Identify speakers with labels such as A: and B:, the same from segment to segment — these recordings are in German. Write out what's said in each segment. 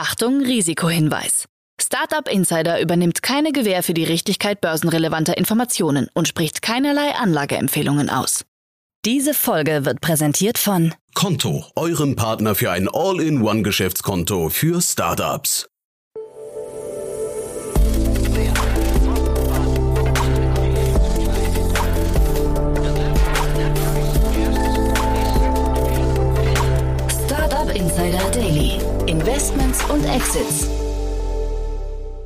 A: Achtung, Risikohinweis. Startup Insider übernimmt keine Gewähr für die Richtigkeit börsenrelevanter Informationen und spricht keinerlei Anlageempfehlungen aus. Diese Folge wird präsentiert von
B: Konto, eurem Partner für ein All-in-One-Geschäftskonto für Startups.
A: Startup Insider. Investments und Exits.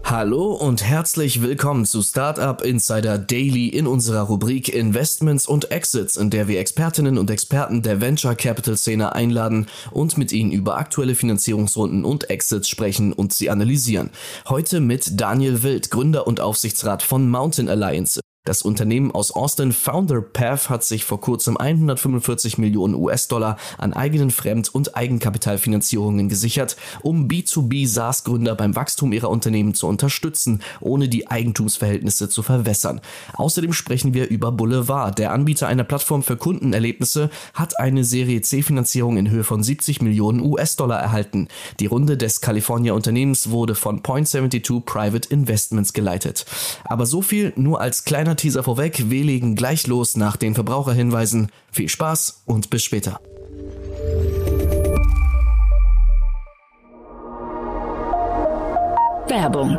C: Hallo und herzlich willkommen zu Startup Insider Daily in unserer Rubrik Investments und Exits, in der wir Expertinnen und Experten der Venture Capital Szene einladen und mit ihnen über aktuelle Finanzierungsrunden und Exits sprechen und sie analysieren. Heute mit Daniel Wild, Gründer und Aufsichtsrat von Mountain Alliance. Das Unternehmen aus Austin Founder Path hat sich vor kurzem 145 Millionen US-Dollar an eigenen Fremd- und Eigenkapitalfinanzierungen gesichert, um B2B SaaS-Gründer beim Wachstum ihrer Unternehmen zu unterstützen, ohne die Eigentumsverhältnisse zu verwässern. Außerdem sprechen wir über Boulevard. Der Anbieter einer Plattform für Kundenerlebnisse hat eine Serie C-Finanzierung in Höhe von 70 Millionen US-Dollar erhalten. Die Runde des California Unternehmens wurde von Point72 Private Investments geleitet. Aber so viel nur als kleiner kleiner Teaser vorweg, wir legen gleich los nach den Verbraucherhinweisen. Viel Spaß und bis später.
A: Werbung.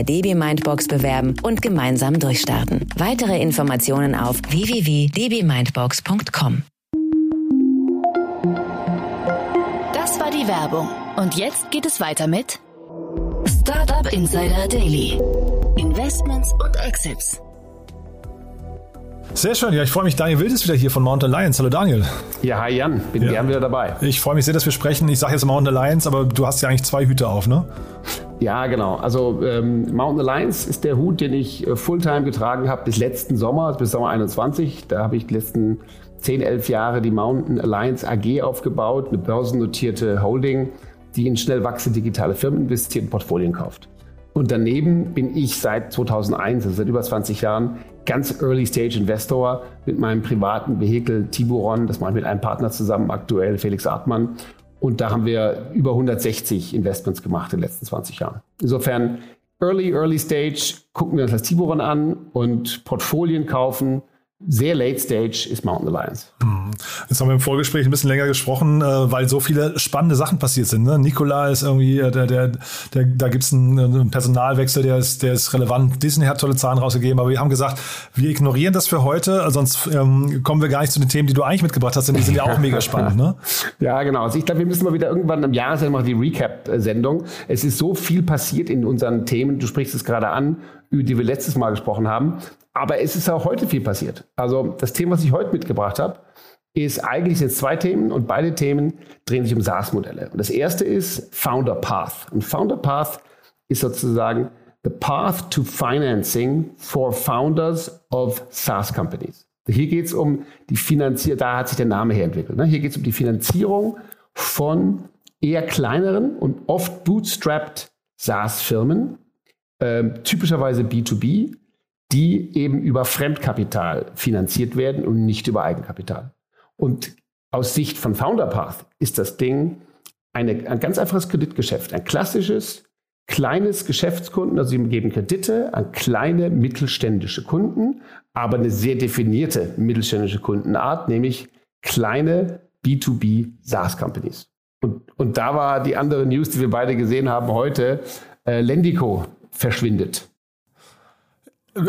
D: DB Mindbox bewerben und gemeinsam durchstarten. Weitere Informationen auf www.dbmindbox.com.
A: Das war die Werbung. Und jetzt geht es weiter mit Startup Insider Daily. Investments und Exits.
E: Sehr schön, ja, ich freue mich. Daniel Wild ist wieder hier von Mountain Alliance. Hallo Daniel.
F: Ja, hi Jan, bin
E: Ja.
F: gern wieder dabei.
E: Ich freue mich sehr, dass wir sprechen. Ich sage jetzt Mountain Alliance, aber du hast ja eigentlich zwei Hüte auf, ne?
F: Ja, genau. Also ähm, Mountain Alliance ist der Hut, den ich äh, Fulltime getragen habe bis letzten Sommer, bis Sommer 21. Da habe ich die letzten 10, 11 Jahre die Mountain Alliance AG aufgebaut, eine börsennotierte Holding, die in schnell wachsende digitale Firmen investiert und Portfolien kauft. Und daneben bin ich seit 2001, also seit über 20 Jahren, ganz Early Stage Investor mit meinem privaten Vehikel Tiburon. Das mache ich mit einem Partner zusammen, aktuell Felix Artmann. Und da haben wir über 160 Investments gemacht in den letzten 20 Jahren. Insofern Early, Early Stage gucken wir uns das Tiburon an und Portfolien kaufen. Sehr Late Stage ist Mountain Alliance.
E: Jetzt haben wir im Vorgespräch ein bisschen länger gesprochen, äh, weil so viele spannende Sachen passiert sind. Ne? Nikola ist irgendwie, äh, der, der, der, da gibt es einen, Personalwechsel, der ist, der ist relevant. Disney hat tolle Zahlen rausgegeben, aber wir haben gesagt, wir ignorieren das für heute, sonst ähm, kommen wir gar nicht zu den Themen, die du eigentlich mitgebracht hast, denn die sind ja auch mega spannend. Ne?
F: Ja, genau. Also ich glaube, wir müssen mal wieder irgendwann am Jahresende machen die Recap-Sendung. Es ist so viel passiert in unseren Themen. Du sprichst es gerade an, über die wir letztes Mal gesprochen haben. Aber es ist auch heute viel passiert. Also das Thema, was ich heute mitgebracht habe, ist eigentlich sind zwei Themen und beide Themen drehen sich um SaaS-Modelle. Und das erste ist Founder Path. Und Founder Path ist sozusagen the path to financing for founders of SaaS companies. Hier geht es um die Finanzierung, da hat sich der Name her entwickelt. ne? Hier geht es um die Finanzierung von eher kleineren und oft bootstrapped SaaS-Firmen, ähm, typischerweise B2B, die eben über Fremdkapital finanziert werden und nicht über Eigenkapital. Und aus Sicht von FounderPath ist das Ding eine, ein ganz einfaches Kreditgeschäft, ein klassisches, kleines Geschäftskunden, also sie geben Kredite an kleine mittelständische Kunden, aber eine sehr definierte mittelständische Kundenart, nämlich kleine B2B SaaS-Companies. Und, und da war die andere News, die wir beide gesehen haben heute, äh, Lendico verschwindet.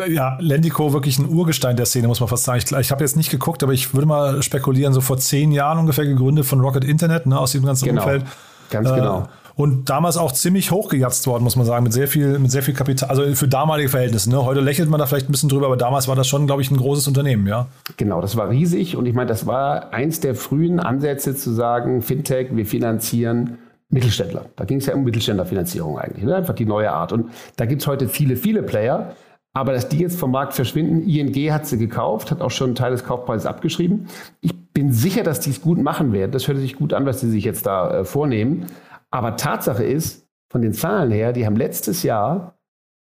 E: Ja, Lendico wirklich ein Urgestein der Szene, muss man fast sagen. Ich, ich habe jetzt nicht geguckt, aber ich würde mal spekulieren, so vor zehn Jahren ungefähr gegründet von Rocket Internet, ne, aus diesem ganzen
F: Genau.
E: Umfeld.
F: Ganz genau.
E: Und damals auch ziemlich hochgejatzt worden, muss man sagen, mit sehr viel, mit sehr viel Kapital, also für damalige Verhältnisse. Ne? Heute lächelt man da vielleicht ein bisschen drüber, aber damals war das schon, glaube ich, ein großes Unternehmen, ja.
F: Genau, das war riesig und ich meine, das war eins der frühen Ansätze zu sagen, Fintech, wir finanzieren Mittelständler. Da ging es ja um Mittelständlerfinanzierung eigentlich. Ne? Einfach die neue Art. Und da gibt es heute viele, viele Player. Aber dass die jetzt vom Markt verschwinden, ING hat sie gekauft, hat auch schon einen Teil des Kaufpreises abgeschrieben. Ich bin sicher, dass die es gut machen werden. Das hört sich gut an, was sie sich jetzt da äh, vornehmen. Aber Tatsache ist, von den Zahlen her, die haben letztes Jahr,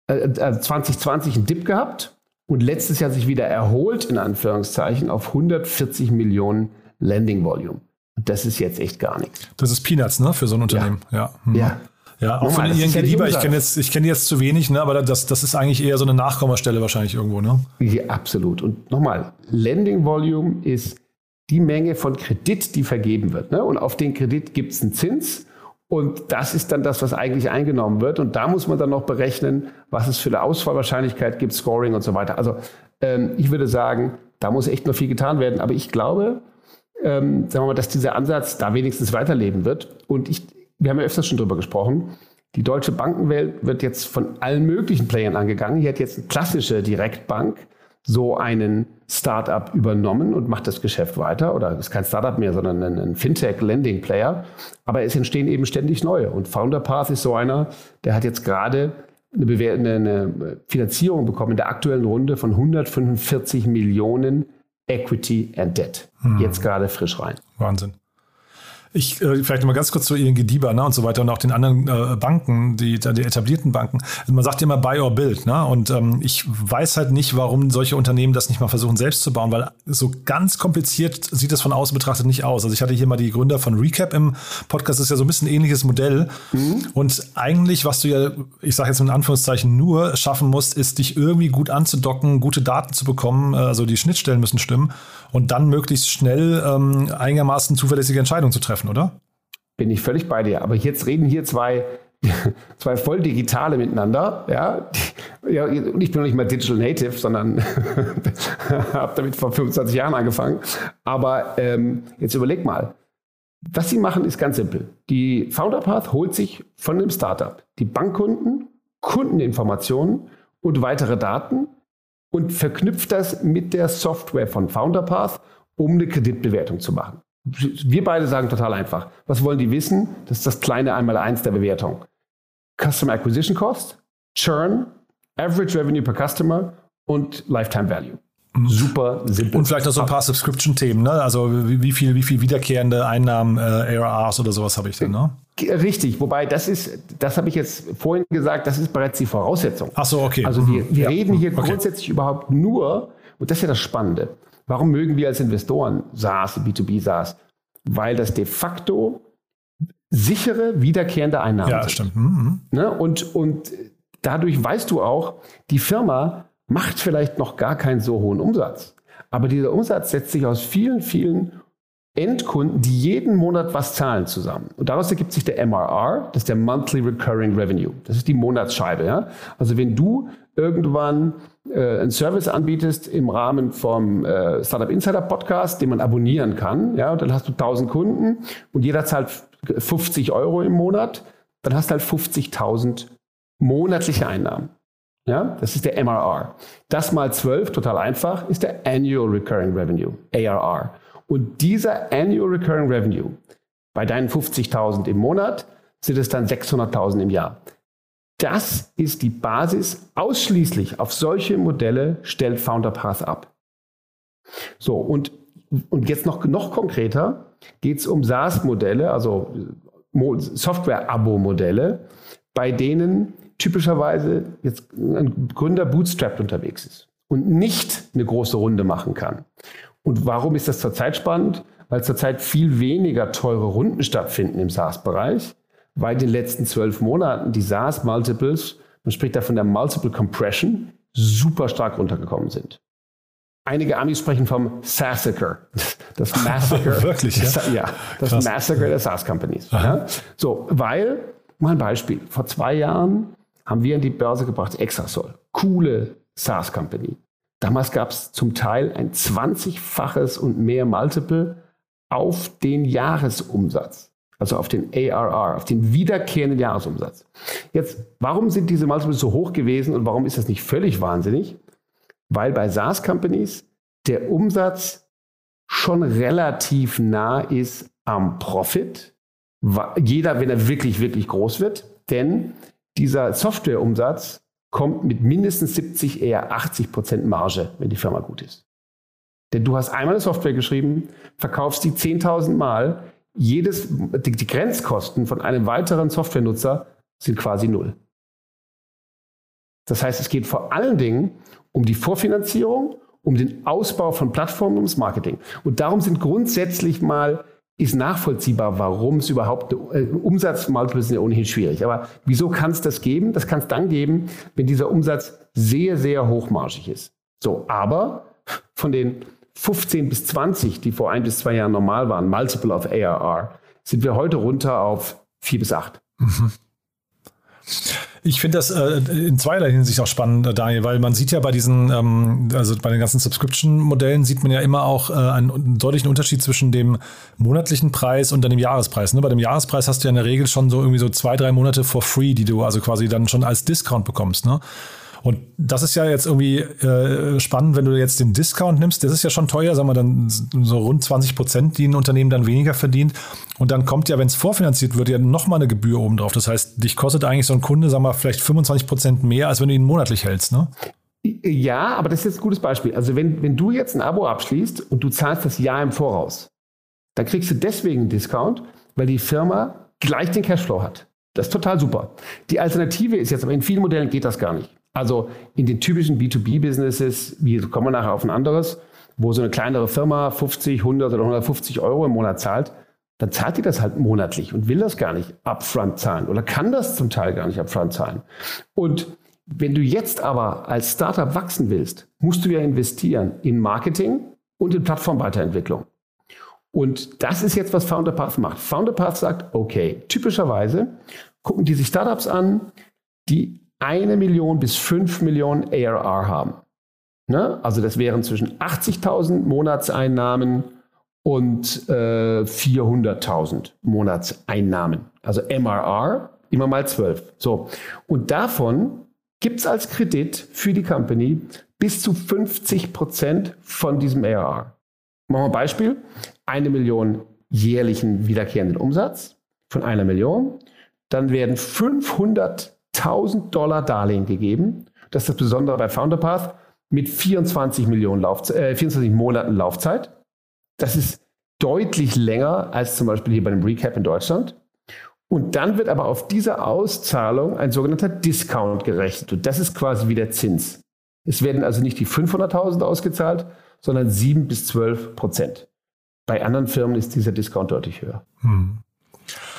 F: äh, 2020 äh, einen Dip gehabt und letztes Jahr sich wieder erholt, in Anführungszeichen, auf 140 Millionen Landing Volume. Das ist jetzt echt gar nichts.
E: Das ist Peanuts, ne, für so ein Unternehmen.
F: Ja. Ja. Hm. ja.
E: Ja, auch von ING ja lieber. Ich kenne jetzt, ich kenne jetzt zu wenig, ne, aber das, das ist eigentlich eher so eine Nachkommastelle wahrscheinlich irgendwo, ne?
F: Ja, absolut. Und nochmal, Lending Volume ist die Menge von Kredit, die vergeben wird. Ne? Und auf den Kredit gibt es einen Zins. Und das ist dann das, was eigentlich eingenommen wird. Und da muss man dann noch berechnen, was es für eine Ausfallwahrscheinlichkeit gibt, Scoring und so weiter. Also ähm, ich würde sagen, da muss echt noch viel getan werden. Aber ich glaube, ähm, sagen wir mal, dass dieser Ansatz da wenigstens weiterleben wird. Und ich, wir haben ja öfters schon drüber gesprochen. Die deutsche Bankenwelt wird jetzt von allen möglichen Playern angegangen. Hier hat jetzt eine klassische Direktbank so einen Startup übernommen und macht das Geschäft weiter. Oder ist kein Startup mehr, sondern ein, ein Fintech-Lending-Player. Aber es entstehen eben ständig neue. Und FounderPath ist so einer, der hat jetzt gerade eine, eine Finanzierung bekommen in der aktuellen Runde von 145 Millionen Equity and Debt. Hm. Jetzt gerade frisch rein.
E: Wahnsinn. Ich äh, vielleicht mal ganz kurz zu ING DIBA ne, und so weiter und auch den anderen äh, Banken, die, die etablierten Banken. Also man sagt ja immer Buy or Build. Ne? Und ähm, ich weiß halt nicht, warum solche Unternehmen das nicht mal versuchen selbst zu bauen, weil so ganz kompliziert sieht das von außen betrachtet nicht aus. Also ich hatte hier mal die Gründer von Recap im Podcast, das ist ja so ein bisschen ein ähnliches Modell. Mhm. Und eigentlich, was du ja, ich sage jetzt in Anführungszeichen, nur schaffen musst, ist dich irgendwie gut anzudocken, gute Daten zu bekommen. Äh, also die Schnittstellen müssen stimmen und dann möglichst schnell ähm, einigermaßen zuverlässige Entscheidungen zu treffen, oder?
F: Bin ich völlig bei dir. Aber jetzt reden hier zwei, zwei voll digitale miteinander. Ja? ja, und ich bin noch nicht mal Digital Native, sondern habe damit vor 25 Jahren angefangen. Aber ähm, jetzt überleg mal. Was sie machen, ist ganz simpel. Die Founderpath holt sich von dem Startup die Bankkunden, Kundeninformationen und weitere Daten und verknüpft das mit der Software von FounderPath, um eine Kreditbewertung zu machen. Wir beide sagen total einfach. Was wollen die wissen? Das ist das kleine Einmaleins der Bewertung. Customer Acquisition Cost, Churn, Average Revenue per Customer und Lifetime Value. Super simpel.
E: Und vielleicht noch so ein paar Subscription-Themen, ne? Also wie, wie, viel, wie viel wiederkehrende Einnahmen, äh, ARRs oder sowas habe ich denn, ne?
F: Richtig, wobei das ist, das habe ich jetzt vorhin gesagt, das ist bereits die Voraussetzung.
E: Ach so, okay.
F: Also wir, wir ja. reden hier okay. grundsätzlich überhaupt nur, und das ist ja das Spannende, warum mögen wir als Investoren SaaS, B2B SaaS? Weil das de facto sichere, wiederkehrende Einnahmen
E: ja, sind. Ja, stimmt. Mhm.
F: Ne? Und, und dadurch weißt du auch, die Firma macht vielleicht noch gar keinen so hohen Umsatz. Aber dieser Umsatz setzt sich aus vielen, vielen Endkunden, die jeden Monat was zahlen zusammen. Und daraus ergibt sich der MRR, das ist der Monthly Recurring Revenue. Das ist die Monatsscheibe. Ja? Also wenn du irgendwann äh, einen Service anbietest im Rahmen vom äh, Startup Insider Podcast, den man abonnieren kann, ja, und dann hast du 1000 Kunden und jeder zahlt 50 Euro im Monat, dann hast du halt 50.000 monatliche Einnahmen. Ja, das ist der MRR. Das mal 12, total einfach, ist der Annual Recurring Revenue, ARR. Und dieser Annual Recurring Revenue, bei deinen 50.000 im Monat, sind es dann 600.000 im Jahr. Das ist die Basis. Ausschließlich auf solche Modelle stellt FounderPath ab. So, und, und jetzt noch, noch konkreter geht es um SaaS-Modelle, also Software-Abo-Modelle, bei denen typischerweise jetzt ein Gründer bootstrapped unterwegs ist und nicht eine große Runde machen kann. Und warum ist das zurzeit spannend? Weil zurzeit viel weniger teure Runden stattfinden im SaaS-Bereich, weil in den letzten zwölf Monaten die SaaS-Multiples, man spricht da von der Multiple Compression, super stark runtergekommen sind. Einige Amis sprechen vom Sassacre. Das Massacre.
E: Wirklich,
F: ja? ja das Krass. Massacre der SaaS-Companies. Ja? So, weil, mal ein Beispiel. Vor zwei Jahren haben wir in die Börse gebracht Exasol. Coole SaaS-Company. Damals gab es zum Teil ein 20-faches und mehr Multiple auf den Jahresumsatz. Also auf den ARR, auf den wiederkehrenden Jahresumsatz. Jetzt, warum sind diese Multiples so hoch gewesen und warum ist das nicht völlig wahnsinnig? Weil bei SaaS-Companies der Umsatz schon relativ nah ist am Profit jeder, wenn er wirklich, wirklich groß wird. Denn dieser Softwareumsatz kommt mit mindestens 70, eher 80 Prozent Marge, wenn die Firma gut ist. Denn du hast einmal eine Software geschrieben, verkaufst die 10.000 Mal, jedes, die, die Grenzkosten von einem weiteren Softwarenutzer sind quasi null. Das heißt, es geht vor allen Dingen um die Vorfinanzierung, um den Ausbau von Plattformen, ums Marketing. Und darum sind grundsätzlich mal ist nachvollziehbar, warum es überhaupt äh, Umsatzmultiples sind ja ohnehin schwierig. Aber wieso kann es das geben? Das kann es dann geben, wenn dieser Umsatz sehr, sehr hochmargig ist. So, aber von den 15 bis 20, die vor ein bis zwei Jahren normal waren, Multiple of ARR, sind wir heute runter auf 4 bis 8. Mhm.
E: Ich finde das äh, in zweierlei Hinsicht auch spannend, Daniel, weil man sieht ja bei diesen, ähm, also bei den ganzen Subscription-Modellen sieht man ja immer auch äh, einen deutlichen Unterschied zwischen dem monatlichen Preis und dann dem Jahrespreis. Ne? Bei dem Jahrespreis hast du ja in der Regel schon so irgendwie so zwei, drei Monate for free, die du also quasi dann schon als Discount bekommst. Ne? Und das ist ja jetzt irgendwie äh, spannend, wenn du jetzt den Discount nimmst. Das ist ja schon teuer, sagen wir dann so rund 20 Prozent, die ein Unternehmen dann weniger verdient. Und dann kommt ja, wenn es vorfinanziert wird, ja nochmal eine Gebühr oben drauf. Das heißt, dich kostet eigentlich so ein Kunde, sagen wir, vielleicht 25 Prozent mehr, als wenn du ihn monatlich hältst, ne?
F: Ja, aber das ist jetzt ein gutes Beispiel. Also wenn, wenn du jetzt ein Abo abschließt und du zahlst das Jahr im Voraus, dann kriegst du deswegen einen Discount, weil die Firma gleich den Cashflow hat. Das ist total super. Die Alternative ist jetzt, aber in vielen Modellen geht das gar nicht. Also in den typischen B2B-Businesses, wie kommen wir nachher auf ein anderes, wo so eine kleinere Firma 50, 100 oder 150 Euro im Monat zahlt, dann zahlt die das halt monatlich und will das gar nicht upfront zahlen oder kann das zum Teil gar nicht upfront zahlen. Und wenn du jetzt aber als Startup wachsen willst, musst du ja investieren in Marketing und in Plattformweiterentwicklung. Und das ist jetzt, was FounderPath macht. FounderPath sagt, okay, typischerweise gucken die sich Startups an, die eine Million bis fünf Millionen ARR haben. Ne? Also das wären zwischen 80.000 Monatseinnahmen und äh, 400.000 Monatseinnahmen. Also MRR immer mal 12. So. Und davon gibt es als Kredit für die Company bis zu 50 Prozent von diesem ARR. Machen wir ein Beispiel. Eine Million jährlichen wiederkehrenden Umsatz von einer Million. Dann werden 500 1000 Dollar Darlehen gegeben. Das ist das Besondere bei FounderPath mit 24 Millionen Lauf, äh, 24 Monaten Laufzeit. Das ist deutlich länger als zum Beispiel hier bei dem Recap in Deutschland. Und dann wird aber auf diese Auszahlung ein sogenannter Discount gerechnet. Und das ist quasi wie der Zins. Es werden also nicht die 500.000 ausgezahlt, sondern 7 bis 12 Prozent. Bei anderen Firmen ist dieser Discount deutlich höher. Hm.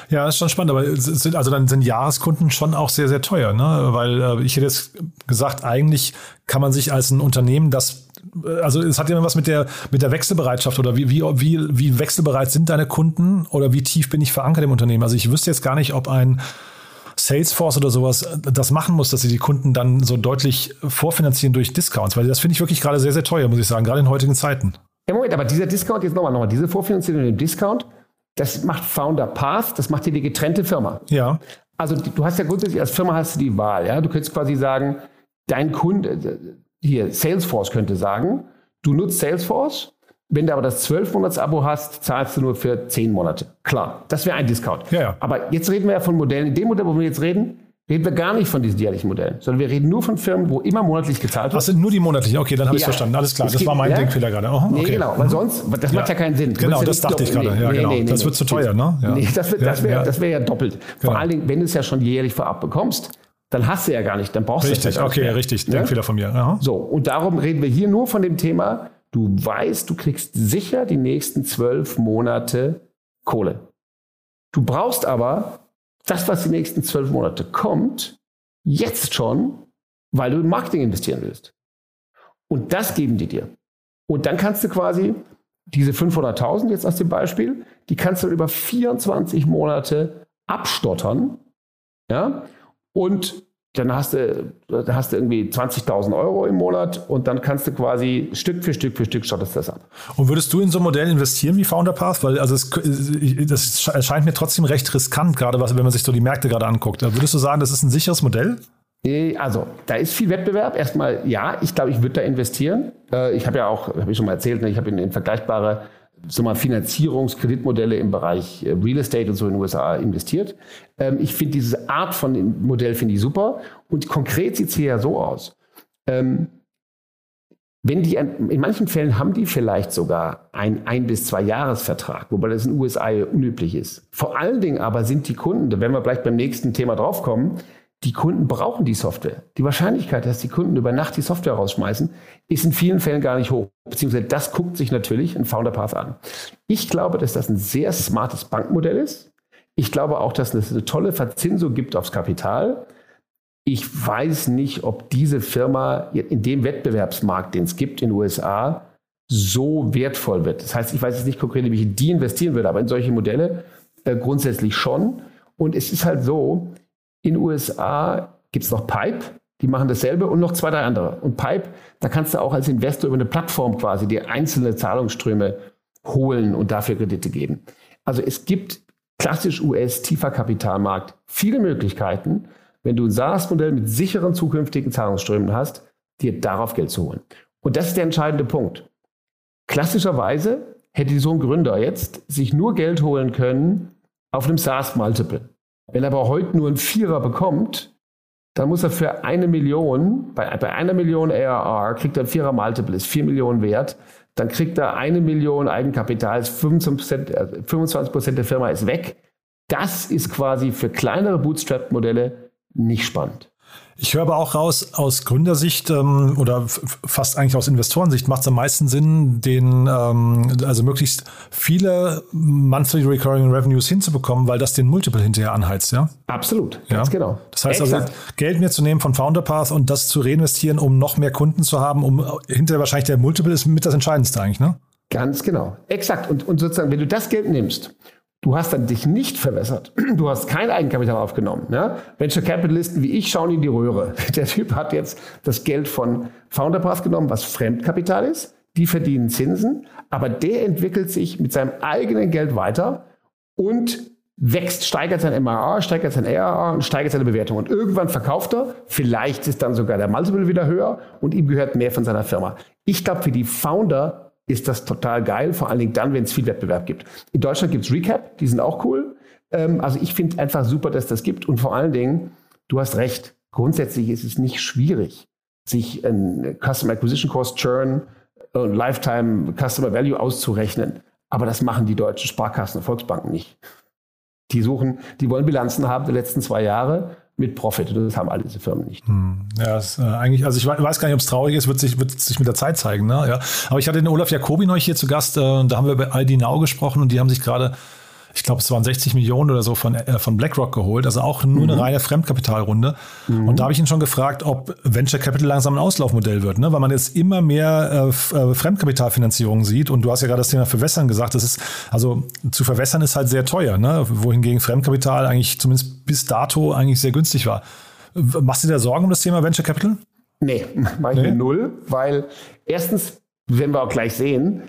E: Ja, ist schon spannend, aber sind, also dann sind Jahreskunden schon auch sehr, sehr teuer, ne? Weil äh, ich hätte jetzt gesagt, eigentlich kann man sich als ein Unternehmen das äh, also es hat ja was mit der mit der Wechselbereitschaft oder wie wie wie wechselbereit sind deine Kunden oder wie tief bin ich verankert im Unternehmen? Also ich wüsste jetzt gar nicht, ob ein Salesforce oder sowas das machen muss, dass sie die Kunden dann so deutlich vorfinanzieren durch Discounts, weil das finde ich wirklich gerade sehr sehr teuer, muss ich sagen, gerade in heutigen Zeiten.
F: Ja, Moment, aber dieser Discount jetzt nochmal, nochmal, diese Vorfinanzierung und Discount, das macht Founder Path, das macht dir die getrennte Firma.
E: Ja.
F: Also du hast ja grundsätzlich als Firma hast du die Wahl, ja. Du könntest quasi sagen, dein Kunde, hier, Salesforce könnte sagen, du nutzt Salesforce, wenn du aber das 12-Monats-Abo hast, zahlst du nur für 10 Monate. Klar, das wäre ein Discount.
E: Ja, ja.
F: Aber jetzt reden wir ja von Modellen. In dem Modell, wo wir jetzt reden, reden wir gar nicht von diesen jährlichen Modellen, sondern wir reden nur von Firmen, wo immer monatlich gezahlt wird.
E: Das sind nur die monatlichen, okay, dann habe ich ja, verstanden. Alles klar, das geht, war mein ja? Denkfehler gerade. Oh,
F: okay. Nee, genau, weil sonst, das macht ja keinen Sinn.
E: Du genau, das dachte ich gerade. Nee, ja, genau. Nee, das wird zu teuer, ne?
F: Ja. Nee, das, das wäre das wär ja doppelt. Genau. Vor allen Dingen, wenn du es ja schon jährlich vorab bekommst, dann hast du ja gar nicht, dann brauchst
E: richtig,
F: du
E: Richtig, okay, mehr. richtig, Denkfehler von mir. Aha.
F: So, und darum reden wir hier nur von dem Thema, du weißt, du kriegst sicher die nächsten zwölf Monate Kohle. Du brauchst aber das, was die nächsten zwölf Monate kommt, Jetzt schon, weil du in Marketing investieren willst. Und das geben die dir. Und dann kannst du quasi diese 500.000 jetzt aus dem Beispiel, die kannst du über 24 Monate abstottern. Ja? Und dann hast du, dann hast du irgendwie 20.000 Euro im Monat und dann kannst du quasi Stück für Stück für Stück stottest das ab.
E: Und würdest du in so ein Modell investieren wie FounderPath? Weil also es, das erscheint mir trotzdem recht riskant, gerade was, wenn man sich so die Märkte gerade anguckt. Würdest du sagen, das ist ein sicheres Modell?
F: Äh, also, da ist viel Wettbewerb. Erstmal, ja, ich glaube, ich würde da investieren. Äh, ich habe ja auch, habe ich schon mal erzählt, ne, ich habe in, in vergleichbare so mal Finanzierungskreditmodelle im Bereich äh, Real Estate und so in den USA investiert. Ähm, ich finde diese Art von Modell finde ich super. Und konkret sieht es hier ja so aus. Ähm, wenn die, in manchen Fällen haben die vielleicht sogar einen ein bis zwei Jahresvertrag, wobei das in den USA unüblich ist. Vor allen Dingen aber sind die Kunden, da werden wir vielleicht beim nächsten Thema draufkommen, die Kunden brauchen die Software. Die Wahrscheinlichkeit, dass die Kunden über Nacht die Software rausschmeißen, ist in vielen Fällen gar nicht hoch. Beziehungsweise das guckt sich natürlich ein Founderpath an. Ich glaube, dass das ein sehr smartes Bankmodell ist. Ich glaube auch, dass es eine tolle Verzinsung gibt aufs Kapital. Ich weiß nicht, ob diese Firma in dem Wettbewerbsmarkt, den es gibt in den USA, so wertvoll wird. Das heißt, ich weiß jetzt nicht konkret, wie ich die investieren würde, aber in solche Modelle äh, grundsätzlich schon. Und es ist halt so, in den USA gibt es noch Pipe, die machen dasselbe und noch zwei, drei andere. Und Pipe, da kannst du auch als Investor über eine Plattform quasi dir einzelne Zahlungsströme holen und dafür Kredite geben. Also es gibt klassisch US tiefer Kapitalmarkt viele Möglichkeiten, wenn du ein SaaS-Modell mit sicheren zukünftigen Zahlungsströmen hast, dir darauf Geld zu holen. Und das ist der entscheidende Punkt. Klassischerweise hätte so ein Gründer jetzt sich nur Geld holen können auf einem SaaS-Multiple. Wenn er aber heute nur einen Vierer bekommt, dann muss er für eine Million, bei, bei einer Million ARR, kriegt er ein Vierer Multiple, ist vier Millionen wert, dann kriegt er eine Million Eigenkapital, ist 25 Prozent äh, der Firma ist weg. Das ist quasi für kleinere Bootstrap-Modelle nicht spannend.
E: Ich höre aber auch raus, aus Gründersicht ähm, oder fast eigentlich aus Investorensicht macht es am meisten Sinn, den ähm, also möglichst viele monthly recurring revenues hinzubekommen, weil das den Multiple hinterher anheizt, ja?
F: Absolut, ganz ja? genau.
E: Das heißt also, Exakt. also Geld mir zu nehmen von Founderpath und das zu reinvestieren, um noch mehr Kunden zu haben, um hinterher wahrscheinlich der Multiple ist mit das Entscheidendste eigentlich, ne?
F: Ganz genau. Exakt. Und, und sozusagen, wenn du das Geld nimmst Du hast dann dich nicht verwässert. Du hast kein Eigenkapital aufgenommen. Ja? Venture Capitalisten wie ich schauen in die Röhre. Der Typ hat jetzt das Geld von Founderpath genommen, was Fremdkapital ist. Die verdienen Zinsen, aber der entwickelt sich mit seinem eigenen Geld weiter und wächst, steigert sein MRR, steigert sein ARR und steigert seine Bewertung. Und irgendwann verkauft er, vielleicht ist dann sogar der Multiple wieder höher und ihm gehört mehr von seiner Firma. Ich glaube, für die Founder ist das total geil, vor allen Dingen dann, wenn es viel Wettbewerb gibt. In Deutschland gibt es Recap, die sind auch cool. Ähm, also ich finde einfach super, dass das gibt und vor allen Dingen, du hast recht, grundsätzlich ist es nicht schwierig, sich ein Customer Acquisition Cost Churn und Lifetime Customer Value auszurechnen. Aber das machen die deutschen Sparkassen und Volksbanken nicht. Die suchen, die wollen Bilanzen haben der letzten zwei Jahre mit Profit. Das haben all diese Firmen nicht. Hm.
E: Ja, ist, äh, eigentlich, also ich weiß gar nicht, ob es traurig ist, wird sich, wird sich mit der Zeit zeigen. Ne? Ja. Aber ich hatte den Olaf Jacobi neulich hier zu Gast äh, da haben wir über ID Now gesprochen und die haben sich gerade ich glaube, es waren 60 Millionen oder so von, äh, von BlackRock geholt, also auch nur mhm. eine reine Fremdkapitalrunde. Mhm. Und da habe ich ihn schon gefragt, ob Venture Capital langsam ein Auslaufmodell wird, ne? weil man jetzt immer mehr äh, äh Fremdkapitalfinanzierung sieht. Und du hast ja gerade das Thema Verwässern gesagt. Das ist, also zu verwässern ist halt sehr teuer, ne? wohingegen Fremdkapital eigentlich zumindest bis dato eigentlich sehr günstig war. Machst du dir Sorgen um das Thema Venture Capital?
F: Nee, ich nee? mir null, weil erstens, werden wir auch gleich sehen,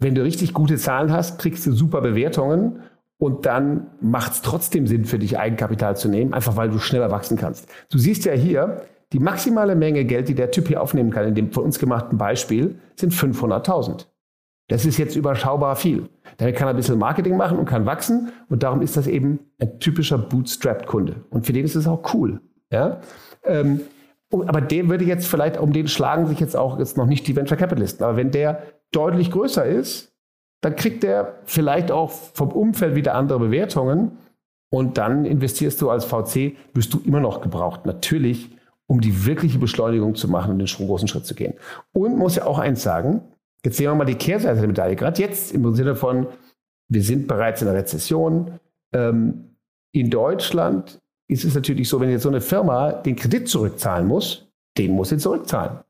F: wenn du richtig gute Zahlen hast, kriegst du super Bewertungen und dann macht es trotzdem Sinn für dich, Eigenkapital zu nehmen, einfach weil du schneller wachsen kannst. Du siehst ja hier, die maximale Menge Geld, die der Typ hier aufnehmen kann, in dem von uns gemachten Beispiel, sind 500.000. Das ist jetzt überschaubar viel. Damit kann er ein bisschen Marketing machen und kann wachsen. Und darum ist das eben ein typischer Bootstrap-Kunde. Und für den ist es auch cool. Ja? Ähm, aber der würde jetzt vielleicht, um den schlagen sich jetzt auch jetzt noch nicht die Venture Capitalisten. Aber wenn der deutlich größer ist, dann kriegt er vielleicht auch vom Umfeld wieder andere Bewertungen und dann investierst du als VC, wirst du immer noch gebraucht. Natürlich, um die wirkliche Beschleunigung zu machen und den großen Schritt zu gehen. Und muss ja auch eins sagen, jetzt sehen wir mal die Kehrseite der Medaille. Gerade jetzt im Sinne von, wir sind bereits in einer Rezession. Ähm, in Deutschland ist es natürlich so, wenn jetzt so eine Firma den Kredit zurückzahlen muss, den muss sie zurückzahlen.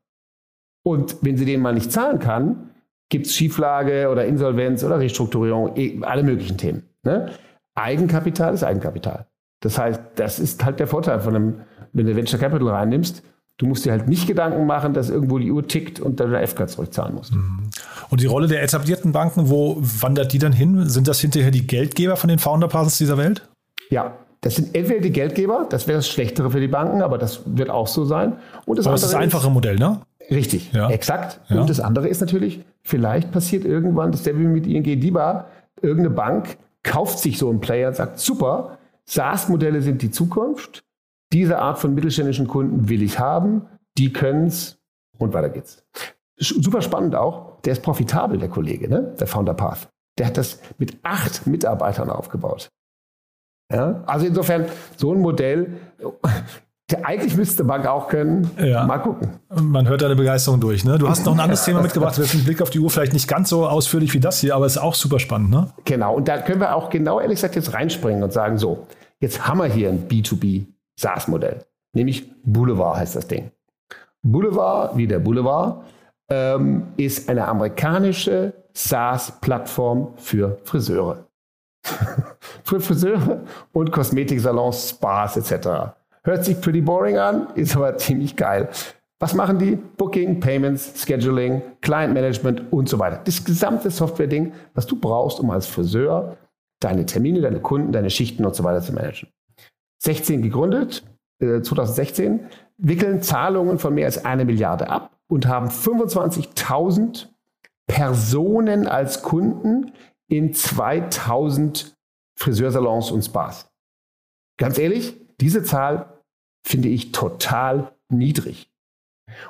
F: Und wenn sie den mal nicht zahlen kann, gibt es Schieflage oder Insolvenz oder Restrukturierung, eh, alle möglichen Themen. Ne? Eigenkapital ist Eigenkapital. Das heißt, das ist halt der Vorteil von einem, wenn du Venture Capital reinnimmst, Du musst dir halt nicht Gedanken machen, dass irgendwo die Uhr tickt und dann der FK zurückzahlen musst. Mhm.
E: Und die Rolle der etablierten Banken, wo wandert die dann hin? Sind das hinterher die Geldgeber von den Founder Partners dieser Welt?
F: Ja, Das sind entweder die Geldgeber, das wäre das Schlechtere für die Banken, aber das wird auch so sein.
E: Und das, aber das ist das einfache Modell, ne?
F: Richtig, ja. exakt. Ja. Und das andere ist natürlich, vielleicht passiert irgendwann, das der mit ING DIBA, irgendeine Bank kauft sich so einen Player und sagt, super, SaaS-Modelle sind die Zukunft, diese Art von mittelständischen Kunden will ich haben, die können es und weiter geht's. Super spannend auch, der ist profitabel, der Kollege, ne? der Founder Path. Der hat das mit acht Mitarbeitern aufgebaut. Ja? Also insofern, so ein Modell, eigentlich müsste Bank auch können. Ja. Mal gucken.
E: Man hört deine Begeisterung durch. Ne? Du hast noch ein anderes Thema mitgebracht. Wir mit Blick auf die Uhr vielleicht nicht ganz so ausführlich wie das hier, aber es ist auch super spannend. Ne?
F: Genau. Und da können wir auch genau ehrlich gesagt jetzt reinspringen und sagen: So, jetzt haben wir hier ein B2B SaaS-Modell. Nämlich Boulevard heißt das Ding. Boulevard, wie der Boulevard, ähm, ist eine amerikanische SaaS-Plattform für Friseure. für Friseure und Kosmetiksalons, Spas etc. Hört sich pretty boring an, ist aber ziemlich geil. Was machen die? Booking, Payments, Scheduling, Client Management und so weiter. Das gesamte Software-Ding, was du brauchst, um als Friseur deine Termine, deine Kunden, deine Schichten und so weiter zu managen. 16 gegründet, äh, 2016, wickeln Zahlungen von mehr als eine Milliarde ab und haben 25.000 Personen als Kunden in 2000 Friseursalons und Spas. Ganz ehrlich, diese Zahl finde ich total niedrig.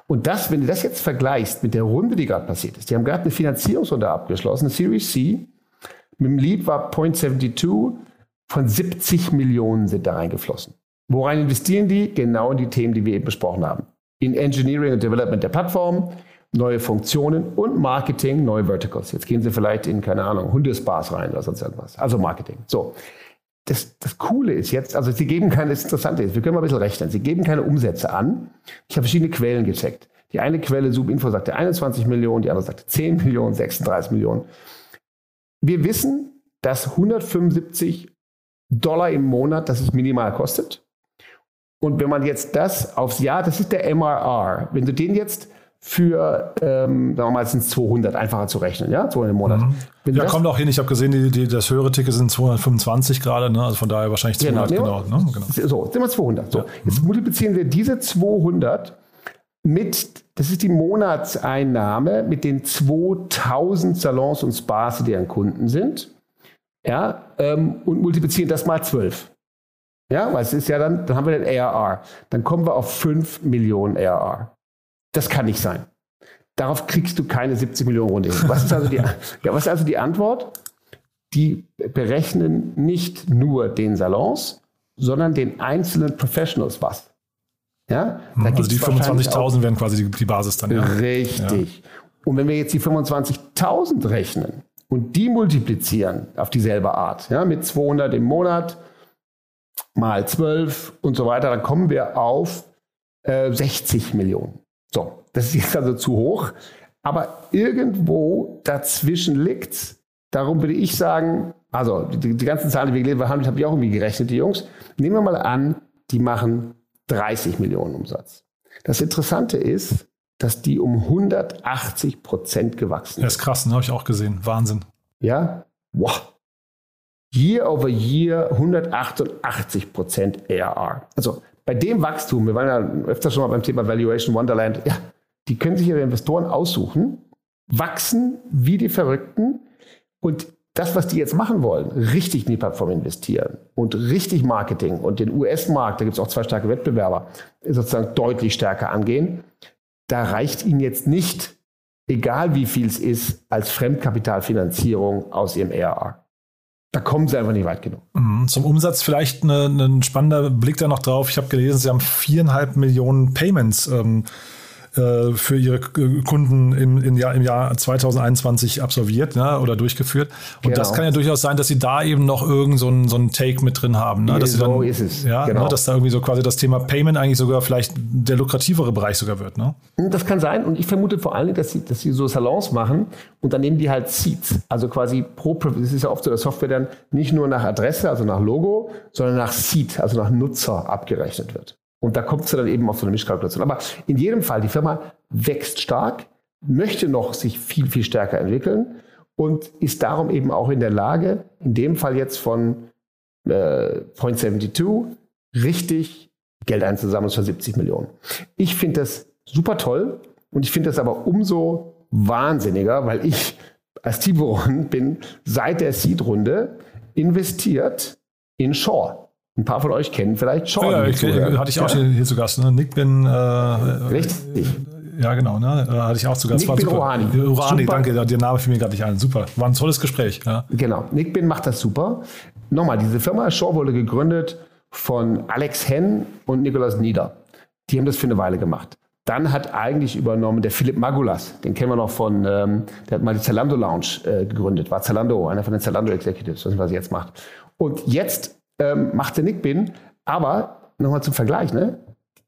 F: Und das, wenn du das jetzt vergleichst mit der Runde, die gerade passiert ist, die haben gerade eine Finanzierungsrunde abgeschlossen, Series C, mit dem Lead war Point 72, von 70 Millionen sind da reingeflossen. Worein investieren die? Genau in die Themen, die wir eben besprochen haben. In Engineering und Development der Plattform, neue Funktionen und Marketing, neue Verticals. Jetzt gehen sie vielleicht in, keine Ahnung, Hundespas rein oder sonst irgendwas. Also Marketing. So das, das Coole ist jetzt, also sie geben keine, das Interessante ist, wir können mal ein bisschen rechnen, sie geben keine Umsätze an. Ich habe verschiedene Quellen gecheckt. Die eine Quelle, Subinfo, sagte 21 Millionen, die andere sagte 10 Millionen, 36 Millionen. Wir wissen, dass 175 Dollar im Monat, das es minimal kostet. Und wenn man jetzt das aufs Jahr, das ist der MRR, wenn du den jetzt für, ähm, sagen wir mal, sind es 200, einfacher zu rechnen, ja, 200 im Monat.
E: Mhm. Ja, kommt auch hin. Ich habe gesehen, die, die, das höhere Ticket sind 225 gerade, ne? also von daher wahrscheinlich 200, genau. genau, ne? genau.
F: So, sind wir 200. So, ja. jetzt mhm. multiplizieren wir diese 200 mit, das ist die Monatseinnahme mit den 2000 Salons und Spas, die deren Kunden sind, ja, ähm, und multiplizieren das mal 12. Ja, weil es ist ja dann, dann haben wir den ARR. Dann kommen wir auf 5 Millionen ARR. Das kann nicht sein. Darauf kriegst du keine 70 Millionen Runde hin. Was ist also die, ja, was ist also die Antwort? Die berechnen nicht nur den Salons, sondern den einzelnen Professionals was.
E: Ja? Da also die 25.000 wären quasi die, die, Basis dann. Ja.
F: Richtig. Ja. Und wenn wir jetzt die 25.000 rechnen und die multiplizieren auf dieselbe Art, ja, mit 200 im Monat mal 12 und so weiter, dann kommen wir auf äh, 60 Millionen. So, das ist jetzt also zu hoch. Aber irgendwo dazwischen liegt Darum würde ich sagen, also die, die ganzen Zahlen, die wir gelesen haben, habe ich auch irgendwie gerechnet, die Jungs. Nehmen wir mal an, die machen 30 Millionen Umsatz. Das Interessante ist, dass die um 180 Prozent gewachsen sind.
E: Das ist krass, ne? habe ich auch gesehen. Wahnsinn.
F: Ja, wow. Year over year 188 Prozent ARR. Also bei dem Wachstum, wir waren ja öfter schon mal beim Thema Valuation Wonderland, ja, die können sich ihre Investoren aussuchen, wachsen wie die Verrückten und das, was die jetzt machen wollen, richtig in die Plattform investieren und richtig Marketing und den US-Markt, da gibt es auch zwei starke Wettbewerber, sozusagen deutlich stärker angehen, da reicht ihnen jetzt nicht, egal wie viel es ist, als Fremdkapitalfinanzierung aus ihrem ERA. Da kommen sie einfach nicht weit genug.
E: Mhm. Zum Umsatz vielleicht ein spannender Blick da noch drauf. Ich habe gelesen, sie haben viereinhalb Millionen Payments ähm, äh, für ihre Kunden im, im, Jahr, im Jahr 2021 absolviert ne, oder durchgeführt. Und genau. das kann ja durchaus sein, dass sie da eben noch irgend so so ein Take mit drin haben. Ne? Dass so dann, ist es. Ja, ne, genau. ne, dass da irgendwie so quasi das Thema Payment eigentlich sogar vielleicht der lukrativere Bereich sogar wird. Ne?
F: Das kann sein. Und ich vermute vor allen Dingen, dass sie, dass sie so Salons machen und dann nehmen die halt Seats. Also quasi pro, das ist ja oft so, dass Software dann nicht nur nach Adresse, also nach Logo, sondern nach Seat, also nach Nutzer abgerechnet wird. Und da kommt es dann eben auf so eine Mischkalkulation. Aber in jedem Fall, die Firma wächst stark, möchte noch sich viel, viel stärker entwickeln und ist darum eben auch in der Lage, in dem Fall jetzt von äh, Point 72, richtig Geld einzusammeln für 70 Millionen. Ich finde das super toll und ich finde das aber umso wahnsinniger, weil ich als Tiburon bin seit der Seed-Runde investiert in Shaw. Ein paar von euch kennen vielleicht Shaw.
E: Ja, ich, hatte ich auch ja. hier, zu Gast. Ne? Nick bin. Äh,
F: Richtig.
E: Ja, genau, ne? Hatte ich auch zu Gast.
F: Nick bin Rouhani.
E: Rouhani, danke, der Name fiel mir gerade nicht ein. Super. War ein tolles Gespräch. Ja.
F: Genau. Nick bin macht das super. Nochmal, diese Firma Shaw wurde gegründet von Alex Henn und Nicolas Nieder. Die haben das für eine Weile gemacht. Dann hat eigentlich übernommen der Philipp Magulas, den kennen wir noch von, ähm, der hat mal die Zalando Lounge äh, gegründet, war Zalando, einer von den Zalando Executives, was er jetzt macht. Und jetzt ähm, macht der Nick Bin, aber nochmal zum Vergleich, ne?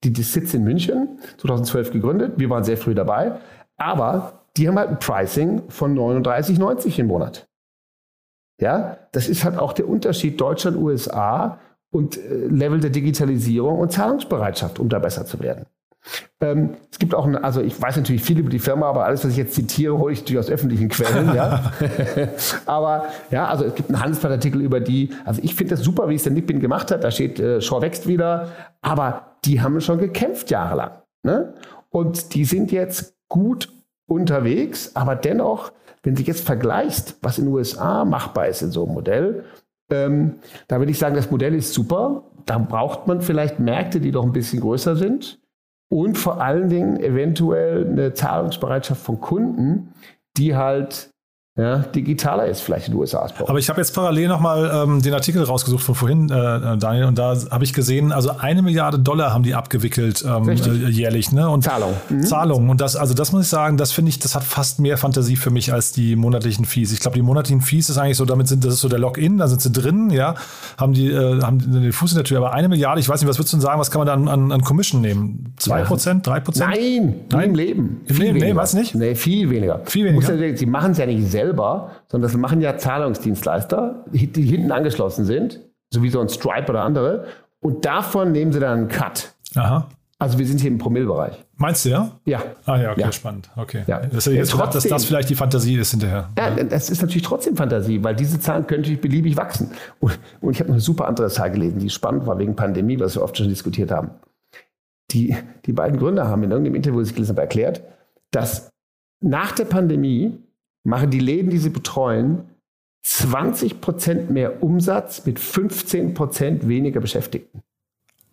F: Die, die sitzt in München, 2012 gegründet, wir waren sehr früh dabei, aber die haben halt ein Pricing von 39,90 im Monat. Ja, das ist halt auch der Unterschied Deutschland, USA und äh, Level der Digitalisierung und Zahlungsbereitschaft, um da besser zu werden. Ähm, es gibt auch, eine, also ich weiß natürlich viel über die Firma, aber alles, was ich jetzt zitiere, hole ich natürlich aus öffentlichen Quellen. ja. aber ja, also es gibt einen Handelsblattartikel über die. Also ich finde das super, wie es der Nickbin gemacht hat. Da steht, äh, Shaw wächst wieder. Aber die haben schon gekämpft jahrelang. Ne? Und die sind jetzt gut unterwegs, aber dennoch, wenn du jetzt vergleichst, was in den USA machbar ist in so einem Modell, ähm, da würde ich sagen, das Modell ist super. Da braucht man vielleicht Märkte, die doch ein bisschen größer sind und vor allen Dingen eventuell eine Zahlungsbereitschaft von Kunden, die halt ja, digitaler ist vielleicht in den USA.
E: Aber ich habe jetzt parallel nochmal ähm, den Artikel rausgesucht von vorhin, äh, Daniel, und da habe ich gesehen, also eine Milliarde Dollar haben die abgewickelt ähm, äh, jährlich. Ne? Und
F: Zahlung.
E: Mhm. Zahlung. Und das, also das muss ich sagen, das finde ich, das hat fast mehr Fantasie für mich als die monatlichen Fees. Ich glaube, die monatlichen Fees ist eigentlich so, damit sind, das ist so der Login, da sind sie drin, ja, haben die, äh, haben den Fuß in der Tür. Aber eine Milliarde, ich weiß nicht, was würdest du sagen, was kann man da an, an, an Commission nehmen? Zwei Prozent, drei Prozent?
F: Nein, Nein, im Leben.
E: Im Leben, nee, was nicht?
F: Nee, viel weniger.
E: Viel weniger.
F: Ja, sie machen es ja nicht selber selber, sondern das machen ja Zahlungsdienstleister, die hinten angeschlossen sind, so wie so ein Stripe oder andere. Und davon nehmen sie dann einen Cut.
E: Aha.
F: Also wir sind hier im Promillbereich.
E: Meinst du ja?
F: Ja.
E: Ah ja, okay,
F: ja.
E: spannend. Okay.
F: Ja.
E: Das ist jetzt trotzdem, dass das vielleicht die Fantasie ist hinterher.
F: Ja, das ist natürlich trotzdem Fantasie, weil diese Zahlen können natürlich beliebig wachsen. Und, und ich habe noch eine super andere Zahl gelesen, die spannend war wegen Pandemie, was wir oft schon diskutiert haben. Die, die beiden Gründer haben in irgendeinem Interview, das ich gelesen habe, erklärt, dass nach der Pandemie machen die Läden, die sie betreuen, 20 Prozent mehr Umsatz mit 15 Prozent weniger Beschäftigten.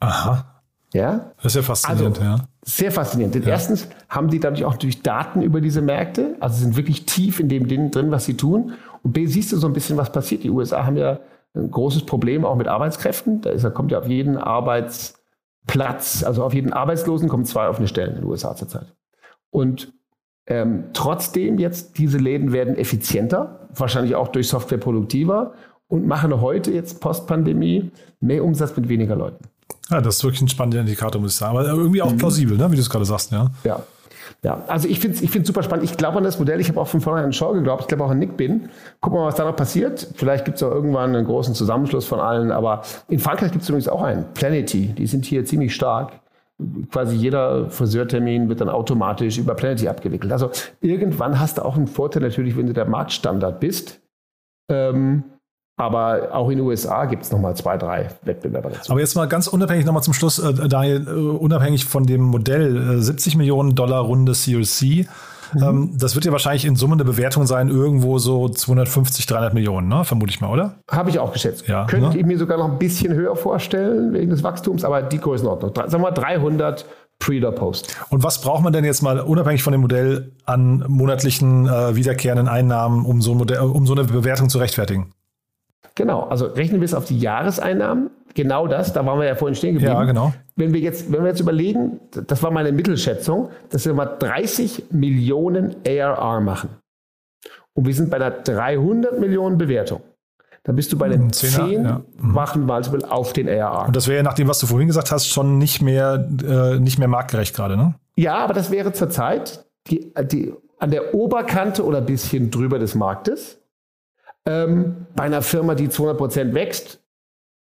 E: Aha.
F: Ja?
E: Das ist ja faszinierend,
F: also,
E: ja.
F: Sehr faszinierend. Denn ja. erstens haben die dadurch auch natürlich Daten über diese Märkte, also sind wirklich tief in dem drin, was sie tun. Und B, siehst du so ein bisschen, was passiert. Die USA haben ja ein großes Problem auch mit Arbeitskräften. Da, ist, da kommt ja auf jeden Arbeitsplatz, also auf jeden Arbeitslosen kommen zwei offene Stellen in den USA zurzeit. Und ähm, trotzdem jetzt, diese Läden werden effizienter, wahrscheinlich auch durch Software produktiver und machen heute jetzt Postpandemie mehr Umsatz mit weniger Leuten.
E: Ja, das ist wirklich ein spannender Indikator, muss ich sagen. Aber irgendwie auch plausibel, ne? wie du es gerade sagst. Ja,
F: ja. Ja, also ich finde es ich super spannend. Ich glaube an das Modell. Ich habe auch von vornherein an Shaw geglaubt. Ich glaube auch an Nick Bin. Gucken wir mal, was da noch passiert. Vielleicht gibt es auch irgendwann einen großen Zusammenschluss von allen. Aber in Frankreich gibt es übrigens auch einen. Planety. Die sind hier ziemlich stark quasi jeder Friseurtermin wird dann automatisch über Planety abgewickelt. Also irgendwann hast du auch einen Vorteil natürlich, wenn du der Marktstandard bist. Ähm, aber auch in den USA gibt es nochmal zwei, drei Wettbewerber dazu.
E: Aber jetzt mal ganz unabhängig nochmal zum Schluss, äh, Daniel, äh, unabhängig von dem Modell, äh, 70 Millionen Dollar Runde CLC. Mhm. Ähm, das wird ja wahrscheinlich in Summe eine Bewertung sein, irgendwo so 250, 300 Millionen, ne? vermute ich mal, oder?
F: Habe ich auch geschätzt.
E: Ja,
F: Könnte
E: ne?
F: ich mir sogar noch ein bisschen höher vorstellen wegen des Wachstums, aber die Größenordnung. Sagen wir mal 300 Pre oder Post.
E: Und was braucht man denn jetzt mal unabhängig von dem Modell an monatlichen äh, wiederkehrenden Einnahmen, um so, ein Modell, um so eine Bewertung zu rechtfertigen?
F: Genau, also rechnen wir es auf die Jahreseinnahmen. Genau das, da waren wir ja vorhin stehen geblieben.
E: Ja, genau.
F: Wenn wir jetzt, wenn wir jetzt überlegen, das war meine Mittelschätzung, dass wir mal 30 Millionen ARR machen. Und wir sind bei einer 300 Millionen Bewertung. Dann bist du bei den 10 ja. machen Multiple auf den ARR.
E: Und das wäre ja nach dem, was du vorhin gesagt hast, schon nicht mehr, äh, nicht mehr marktgerecht gerade, ne?
F: Ja, aber das wäre zurzeit die, die, an der Oberkante oder ein bisschen drüber des Marktes. Ähm, bei einer Firma, die 200 Prozent wächst,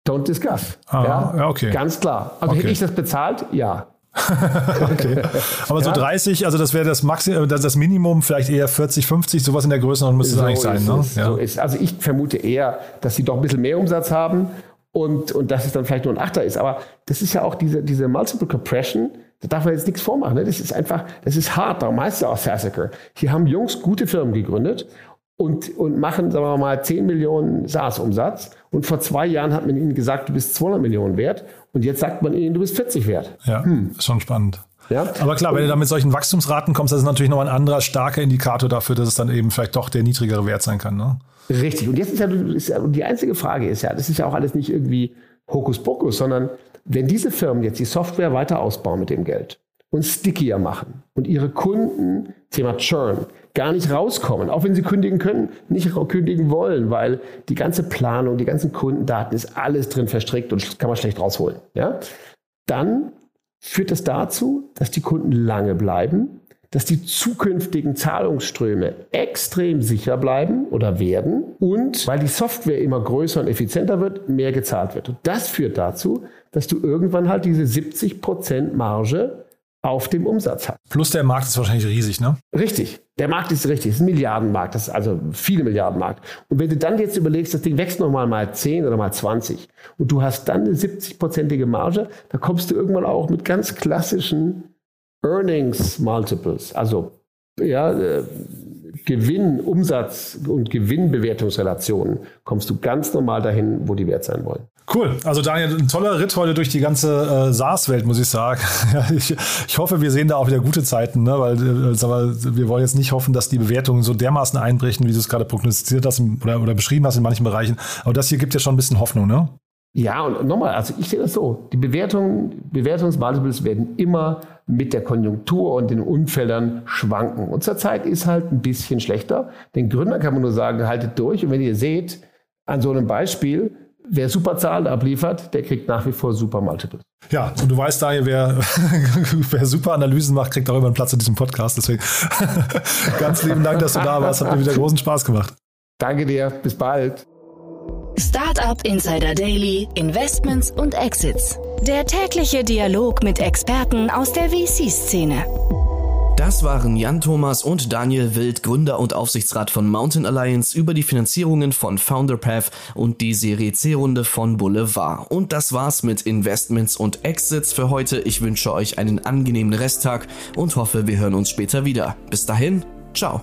F: don't discuss.
E: Ah, ja? ja, okay.
F: Ganz klar. Also
E: okay.
F: hätte ich das bezahlt? Ja.
E: okay. Aber so 30, also das wäre das Maximum, das, das Minimum, vielleicht eher 40, 50, sowas in der Größenordnung müsste
F: so
E: es eigentlich sein. Ne?
F: Es, ja. so ist. Also ich vermute eher, dass sie doch ein bisschen mehr Umsatz haben und, und dass es dann vielleicht nur ein Achter ist. Aber das ist ja auch diese, diese Multiple Compression, da darf man jetzt nichts vormachen. Ne? Das ist einfach, das ist hart, darum heißt es auch Sassacre. Hier haben Jungs gute Firmen gegründet und, und machen, sagen wir mal, 10 Millionen SaaS-Umsatz. Und vor zwei Jahren hat man ihnen gesagt, du bist 200 Millionen wert. Und jetzt sagt man ihnen, du bist 40 wert.
E: Ja, hm. schon spannend. Ja? Aber klar, wenn du dann mit solchen Wachstumsraten kommst, das ist natürlich noch ein anderer starker Indikator dafür, dass es dann eben vielleicht doch der niedrigere Wert sein kann. Ne?
F: Richtig. Und jetzt ist ja, ist ja die einzige Frage ist ja, das ist ja auch alles nicht irgendwie Hokuspokus, sondern wenn diese Firmen jetzt die Software weiter ausbauen mit dem Geld und stickier machen und ihre Kunden, Thema Churn, gar nicht rauskommen, auch wenn sie kündigen können, nicht kündigen wollen, weil die ganze Planung, die ganzen Kundendaten ist alles drin verstrickt und kann man schlecht rausholen. Ja? Dann führt das dazu, dass die Kunden lange bleiben, dass die zukünftigen Zahlungsströme extrem sicher bleiben oder werden und weil die Software immer größer und effizienter wird, mehr gezahlt wird. Und das führt dazu, dass du irgendwann halt diese 70% Marge auf dem Umsatz hast.
E: Plus der Markt ist wahrscheinlich riesig, ne?
F: Richtig. Der Markt ist richtig. Es ist ein Milliardenmarkt. Das ist also viele Milliardenmarkt. Und wenn du dann jetzt überlegst, das Ding wächst nochmal mal 10 oder mal 20 und du hast dann eine 70-prozentige Marge, da kommst du irgendwann auch mit ganz klassischen Earnings Multiples, also ja, äh, Gewinn, Umsatz und Gewinnbewertungsrelationen, kommst du ganz normal dahin, wo die wert sein wollen.
E: Cool. Also Daniel, ein toller Ritt heute durch die ganze äh, SaaS-Welt, muss ich sagen. ich, ich, hoffe, wir sehen da auch wieder gute Zeiten, ne? weil äh, aber wir wollen jetzt nicht hoffen, dass die Bewertungen so dermaßen einbrechen, wie du es gerade prognostiziert hast oder, oder beschrieben hast in manchen Bereichen. Aber das hier gibt ja schon ein bisschen Hoffnung, ne?
F: Ja, und nochmal, also ich sehe das so. Die Bewertungen, Bewertungsmultiples werden immer mit der Konjunktur und den Unfällen schwanken. Und zurzeit ist halt ein bisschen schlechter. Den Gründern kann man nur sagen, haltet durch. Und wenn ihr seht, an so einem Beispiel, wer super Zahlen abliefert, der kriegt nach wie vor super Multiples.
E: Ja, und du weißt daher, wer, wer super Analysen macht, kriegt auch immer einen Platz in diesem Podcast. Deswegen ganz lieben Dank, dass du da warst. Hat mir wieder großen Spaß gemacht.
F: Danke dir. Bis bald.
A: Startup Insider Daily, Investments und Exits. Der tägliche Dialog mit Experten aus der VC-Szene.
C: Das waren Jan Thomas und Daniel Wild, Gründer und Aufsichtsrat von Mountain Alliance, über die Finanzierungen von FounderPath und die Serie C-Runde von Boulevard. Und das war's mit Investments und Exits für heute. Ich wünsche euch einen angenehmen Resttag und hoffe, wir hören uns später wieder. Bis dahin, ciao.